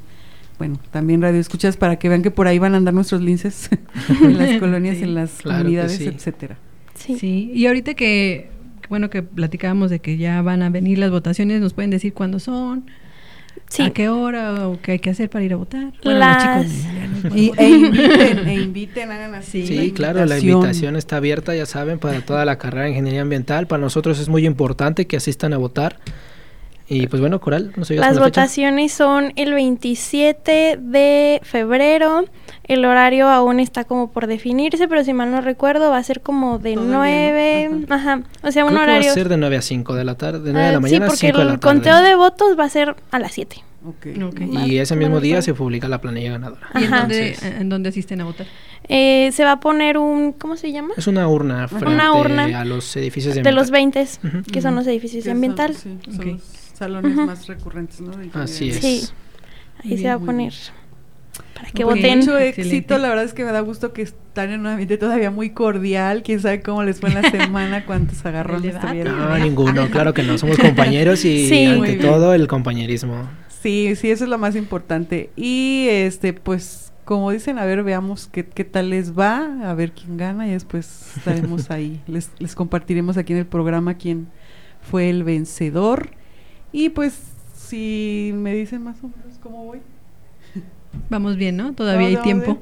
bueno, también radio escuchas para que vean que por ahí van a andar nuestros linces en las colonias, en las comunidades, etcétera. Sí. sí. y ahorita que, bueno, que platicábamos de que ya van a venir las votaciones, ¿nos pueden decir cuándo son? Sí. ¿A qué hora o qué hay que hacer para ir a votar? Bueno, los chicos. Y, e inviten, e inviten, hagan así. Sí, claro, la invitación está abierta, ya saben, para toda la carrera de Ingeniería Ambiental. Para nosotros es muy importante que asistan a votar. Y pues bueno, Coral, no sé Las votaciones son el 27 de febrero. El horario aún está como por definirse, pero si mal no recuerdo va a ser como de 9, ajá. o sea, un horario va a ser de 9 a 5 de la tarde, de 9 de la ah, mañana a 5 de la tarde. el conteo de votos va a ser a las 7. Okay. Okay. Y ese mismo día se publica la planilla ganadora. ¿Y en dónde, en dónde, asisten a votar? Eh, se va a poner un, ¿cómo se llama? Es una urna frente una urna a los edificios de, de los 20, que son los edificios de ambiental. sí, okay salones más recurrentes, ¿no? Así es. Sí, ahí se va a poner para que voten. Mucho éxito, la verdad es que me da gusto que están en un ambiente todavía muy cordial, quién sabe cómo les fue en la semana, cuántos agarrones tuvieron. No, ninguno, claro que no, somos compañeros y ante todo el compañerismo. Sí, sí, eso es lo más importante. Y este, pues, como dicen, a ver, veamos qué, qué tal les va, a ver quién gana y después estaremos ahí. Les, les compartiremos aquí en el programa quién fue el vencedor. Y pues, si me dicen más o menos cómo voy. Vamos bien, ¿no? Todavía hay tiempo.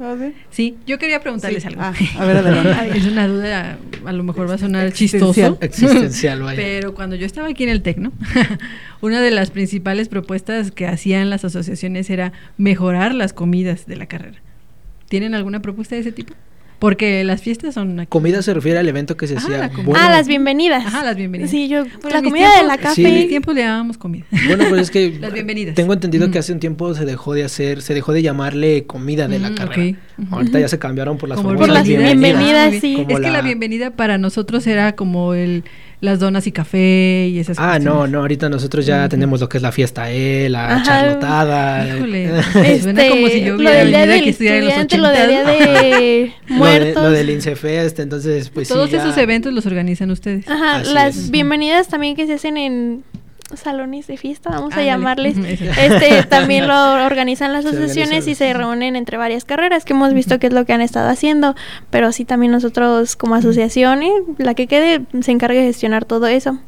Sí, yo quería preguntarles algo. Ah, a ver, adelante. es una duda, a lo mejor va a sonar chistoso. Existencial, vaya. Pero cuando yo estaba aquí en el TEC, ¿no? una de las principales propuestas que hacían las asociaciones era mejorar las comidas de la carrera. ¿Tienen alguna propuesta de ese tipo? Porque las fiestas son aquí. Comida se refiere al evento que se hacía. Ah, las bienvenidas. Ajá, las bienvenidas. Sí, yo, la comida de la café. Sí. En mi tiempo le llamábamos comida. Bueno, pues es que las bienvenidas. tengo entendido que hace un tiempo se dejó de hacer, se dejó de llamarle comida de la mm, carrera. Ahorita ya se cambiaron por las, por las bienvenidas. sí. Es que la bienvenida para nosotros era como el las donas y café y esas ah, cosas. Ah, no, no, ahorita nosotros ya tenemos lo que es la fiesta E, la charlotada. Híjole, este, suena como si yo hubiera en los 80. Lo del día de muertos. lo, del Incefest, entonces pues Todos esos eventos los organizan ustedes. Ajá, las bienvenidas también que se hacen en salones de fiesta, vamos a llamarles. Este también lo organizan las asociaciones y se reúnen entre varias carreras que hemos visto que es lo que han estado haciendo, pero sí también nosotros como asociación, la que quede se encarga de gestionar todo eso.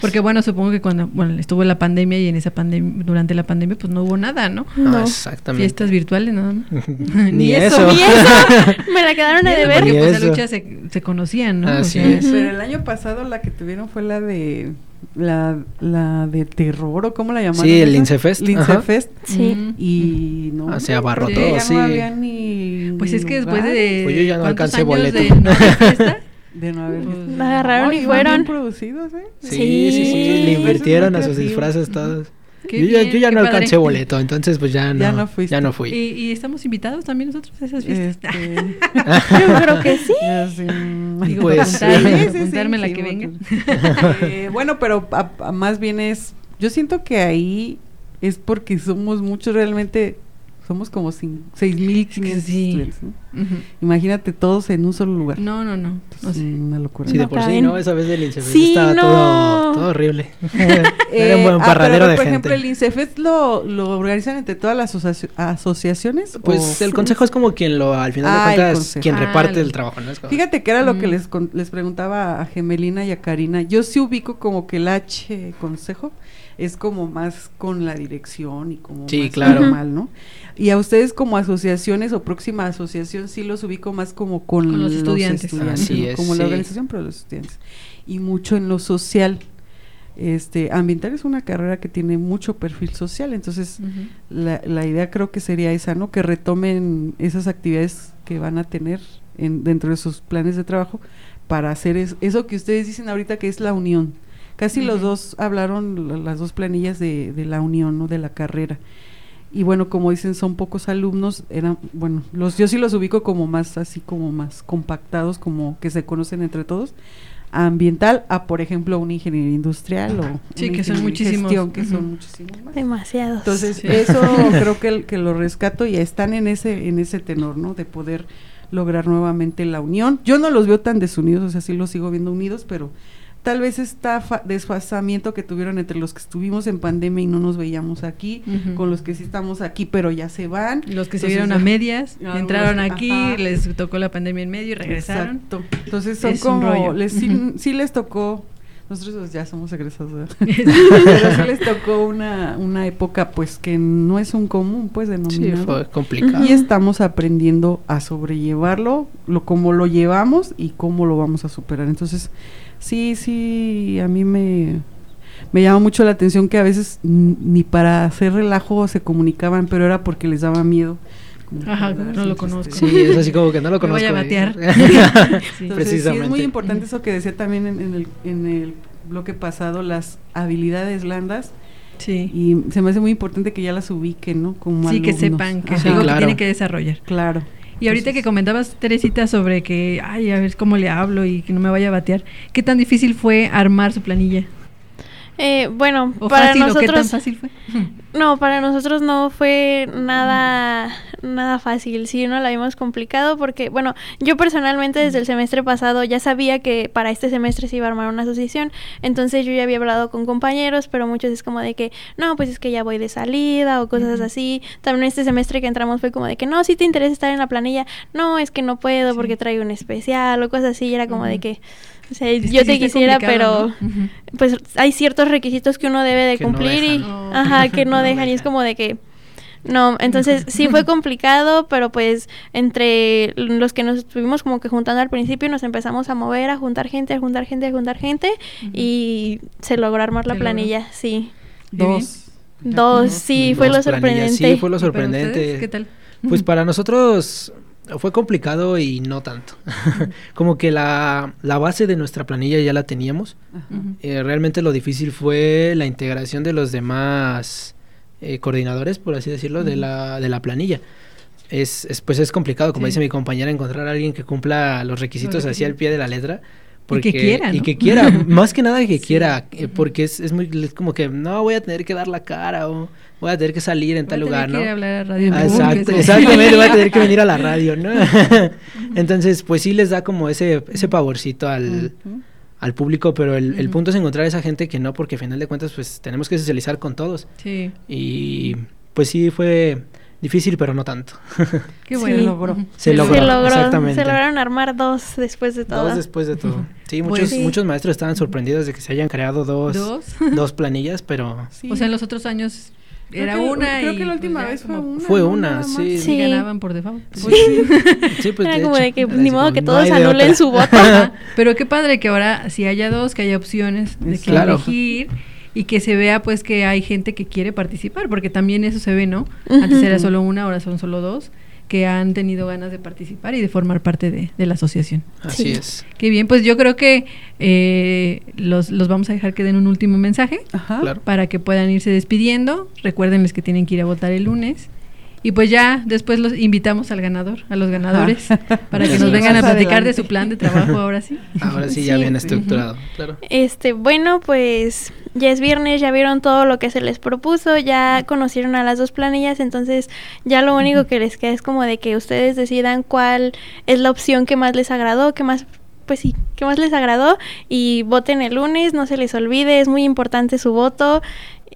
Porque bueno, supongo que cuando bueno, estuvo la pandemia y en esa pandemia durante la pandemia pues no hubo nada, ¿no? No, exactamente. Fiestas virtuales, ¿no? Ni, eso. Ni eso. Me la quedaron a deber. Porque pues la lucha se, se conocían, ¿no? Así es. Pero el año pasado la que tuvieron fue la de la, la de terror o cómo la llamaron. Sí, el Lincefest. Lincefest. Sí. Y no. Ah, se abarrotó, sí. No había ni, pues es que después de. Pues yo ya no alcancé boleto. De no fiesta, de no haber. Pues, agarraron y fueron. producidos, ¿eh? Sí, sí, sí. Le invirtieron a sus disfraces todos. Yo, ya, yo ya no alcancé boleto, entonces pues ya no, ya no, fuiste. ya no fui. ¿Y, ¿Y, estamos invitados también nosotros a esas fiestas? Este... yo creo que sí. sí. Digo, pues, apuntarme, sí, apuntarme la que venga. eh, bueno, pero a, a más bien es, yo siento que ahí es porque somos muchos realmente somos como 6.500 sí. estudiantes, ¿no? uh -huh. Imagínate todos en un solo lugar. No, no, no. Una locura. Sí, de por no sí, ¿no? Esa vez del INCEFES sí, estaba no. todo, todo horrible. eh, Era un buen parradero ah, pero, de por gente. ejemplo, el INCEFES lo, lo organizan entre todas las asoci asociaciones. Pues o... el consejo es como quien lo, al final ah, de cuentas, quien ah, reparte el... el trabajo, ¿no? Es como... Fíjate que era lo mm. que les, les preguntaba a Gemelina y a Karina. Yo sí ubico como que el H consejo es como más con la dirección y como sí, más claro. normal, ¿no? Y a ustedes como asociaciones o próxima asociación sí los ubico más como con, con los, los, estudiantes, estudiantes Así ¿no? es, como sí. la organización pero los estudiantes y mucho en lo social. Este, ambiental es una carrera que tiene mucho perfil social, entonces uh -huh. la, la, idea creo que sería esa, ¿no? Que retomen esas actividades que van a tener en, dentro de sus planes de trabajo para hacer es, eso que ustedes dicen ahorita que es la unión. Casi uh -huh. los dos hablaron, las dos planillas de, de, la unión, ¿no? De la carrera. Y bueno, como dicen, son pocos alumnos, eran, bueno, los yo sí los ubico como más así, como más compactados, como que se conocen entre todos. Ambiental a, por ejemplo, una ingeniería industrial o sí, una que son muchísimos. Gestión, que uh -huh. son muchísimos más. Demasiados. Entonces, sí. eso creo que, que lo rescato y están en ese, en ese tenor, ¿no? De poder lograr nuevamente la unión. Yo no los veo tan desunidos, o sea, sí los sigo viendo unidos, pero tal vez este desfasamiento que tuvieron entre los que estuvimos en pandemia y no nos veíamos aquí, uh -huh. con los que sí estamos aquí, pero ya se van. Los que se vieron a medias, no, entraron aquí, ajá. les tocó la pandemia en medio y regresaron. Exacto. Entonces son es como, les, sí, uh -huh. sí, les tocó, nosotros ya somos egresados, pero sí les tocó una, una época pues que no es un común, pues denominado. Sí, fue complicado. Y estamos aprendiendo a sobrellevarlo, lo como lo llevamos y cómo lo vamos a superar. Entonces, sí, sí, a mí me, me llama mucho la atención que a veces ni para hacer relajo se comunicaban, pero era porque les daba miedo. Ajá, no lo conozco. Sí, es así como que no lo conozco. Me voy a batear. sí. Precisamente. Sí, es muy importante eso que decía también en, en, el, en el bloque pasado, las habilidades blandas. Sí. Y se me hace muy importante que ya las ubiquen, ¿no? Como sí, alumnos. que sepan que Ajá. es algo claro. que tienen que desarrollar. Claro. Y ahorita que comentabas, Teresita, sobre que, ay, a ver cómo le hablo y que no me vaya a batear, ¿qué tan difícil fue armar su planilla? Eh, bueno, ¿O para fácil, nosotros ¿o qué tan fácil fue? No, para nosotros no fue nada nada fácil, sí, no la vimos complicado porque, bueno, yo personalmente desde el semestre pasado ya sabía que para este semestre se iba a armar una asociación, entonces yo ya había hablado con compañeros, pero muchos es como de que, no, pues es que ya voy de salida o cosas uh -huh. así. También este semestre que entramos fue como de que, no, si te interesa estar en la planilla, no, es que no puedo sí. porque traigo un especial o cosas así, y era como uh -huh. de que... O sea, es yo te quisiera, pero ¿no? uh -huh. pues hay ciertos requisitos que uno debe de que cumplir no y ajá, que no, No dejan y es como de que no, entonces sí fue complicado, pero pues entre los que nos estuvimos como que juntando al principio nos empezamos a mover, a juntar gente, a juntar gente, a juntar gente Uh -huh. y se logró armar la planilla, sí. Dos. Dos, sí, fue lo sorprendente. Sí, fue lo ¿Y para sorprendente. ¿Qué tal? Pues para nosotros fue complicado y no tanto. Como que la, la base de nuestra planilla ya la teníamos. Eh, realmente lo difícil fue la integración de los demás eh, coordinadores, por así decirlo, de, la, de la planilla. Es, es, pues es complicado, como Sí. dice mi compañera, encontrar a alguien que cumpla los requisitos así al pie de la letra. Y que quiera, Y que quiera, más que nada que Sí. quiera, eh, porque es, es muy es como que no voy a tener que dar la cara o voy a tener que salir en Voy a tal tener lugar, que ¿no? ir a hablar a Radio Ah, Exacto, que- exactamente, voy a tener que venir a la radio, ¿no? Entonces, pues sí les da como ese, ese pavorcito al, al público, pero el, punto es encontrar a esa gente que no, porque al final de cuentas, pues tenemos que socializar con todos. Sí, Y pues sí fue difícil, pero no tanto. qué bueno. Se logró. Se logró, se logró, exactamente. se lograron armar dos después de todo. Dos después de todo. Sí, Pues muchos, sí. muchos maestros estaban sorprendidos de que se hayan creado dos, Dos. dos planillas, pero Sí. O sea, en los otros años Creo era que- una creo y que la pues, última ya vez fue una. Fue ¿no? una, sí. Sí, Sí. ganaban por default. Pues sí. sí, pues Era de como hecho, de que ni modo que no todos de anulen su voto. Ajá, Pero qué padre que ahora si haya dos, que haya opciones de que Claro. elegir y que se vea pues que hay gente que quiere participar, porque también eso se ve, ¿no? Antes Ujú. era solo una, ahora son solo dos, que han tenido ganas de participar y de formar parte de, la asociación. Así es. Qué bien, pues yo creo que eh, los, los, vamos a dejar que den un último mensaje para que puedan irse despidiendo. Recuérdenles que tienen que ir a votar el lunes. Y pues ya después los invitamos al ganador, a los ganadores, para que nos vengan a platicar de su plan de trabajo ahora sí. Ahora sí, ya bien estructurado, claro. Este, bueno, pues ya es viernes, ya vieron todo lo que se les propuso, ya conocieron a las dos planillas, entonces ya lo único que les queda es como de que ustedes decidan cuál es la opción que más les agradó, que más pues sí, que más les agradó y voten el lunes, no se les olvide, es muy importante su voto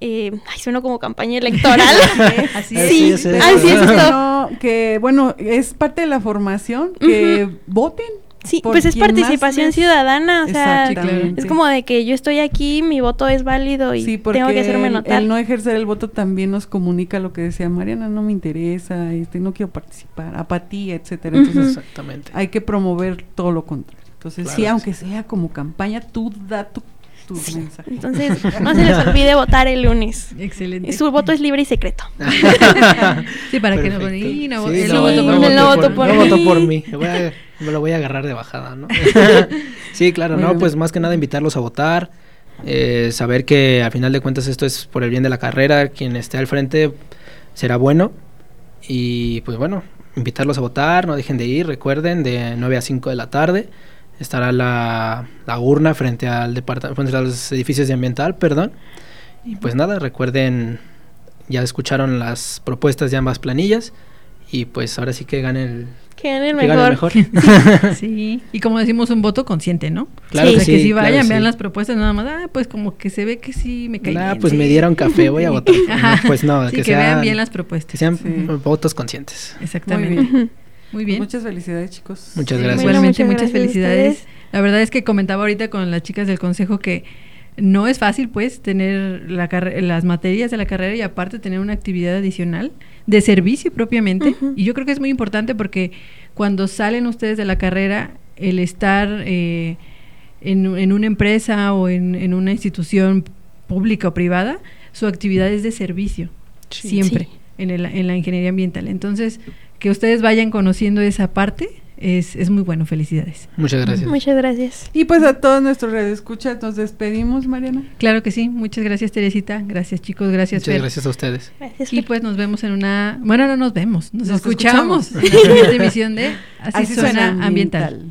eh, ay, suena como campaña electoral. así es. Sí, así es. que bueno, es parte de la formación, que voten. Sí, pues es participación ciudadana, o sea, es como de que yo estoy aquí, mi voto es válido y tengo que hacerme notar. El, no ejercer el voto también nos comunica lo que decía Mariana, no me interesa, este, no quiero participar, apatía, etcétera. Entonces, Exactamente. hay que promover todo lo contrario. Entonces, sí, aunque sea como campaña, tú da tu entonces, no se les olvide votar el lunes. Excelente. Su voto es libre y secreto. sí, para que no, no, sí, no, voto por, no por mí. Me lo voy a agarrar de bajada, ¿no? sí, claro, no, pues más que nada invitarlos a votar. Eh, saber que al final de cuentas esto es por el bien de la carrera, quien esté al frente será bueno. Y pues bueno, invitarlos a votar, no dejen de ir, recuerden, de 9 a 5 de la tarde estará la, la urna frente al departamento, frente a los edificios de ambiental, perdón. Y pues nada, recuerden, ya escucharon las propuestas de ambas planillas y pues ahora sí que gane el, que gane el mejor. sí, y como decimos, un voto consciente, ¿no? Claro que sí, si vayan, vean las propuestas, nada más, ah, pues como que se ve que sí me cae nah, pues me dieron café, voy a votar. Pues no, que, vean bien las propuestas. Que sean votos conscientes. Exactamente. Muy bien. Muchas felicidades, chicos. Muchas gracias. Igualmente, muchas, felicidades. La verdad es que comentaba ahorita con las chicas del consejo que no es fácil, pues, tener la las materias de la carrera y aparte tener una actividad adicional de servicio propiamente. Y yo creo que es muy importante porque cuando salen ustedes de la carrera, el estar eh, en, una empresa o en, una institución pública o privada, su actividad es de servicio, siempre, En, en la ingeniería ambiental. Entonces, que ustedes vayan conociendo esa parte es, es, muy bueno. Felicidades. Muchas gracias. Muchas gracias. Y pues a todos nuestros escucha nos despedimos, Mariana. Claro que sí. Muchas gracias, Teresita. Gracias, chicos. Gracias, Muchas gracias a ustedes. y pues nos vemos en una... Bueno, no nos vemos. Nos, escuchamos, en la emisión de Así, suena, ambiental.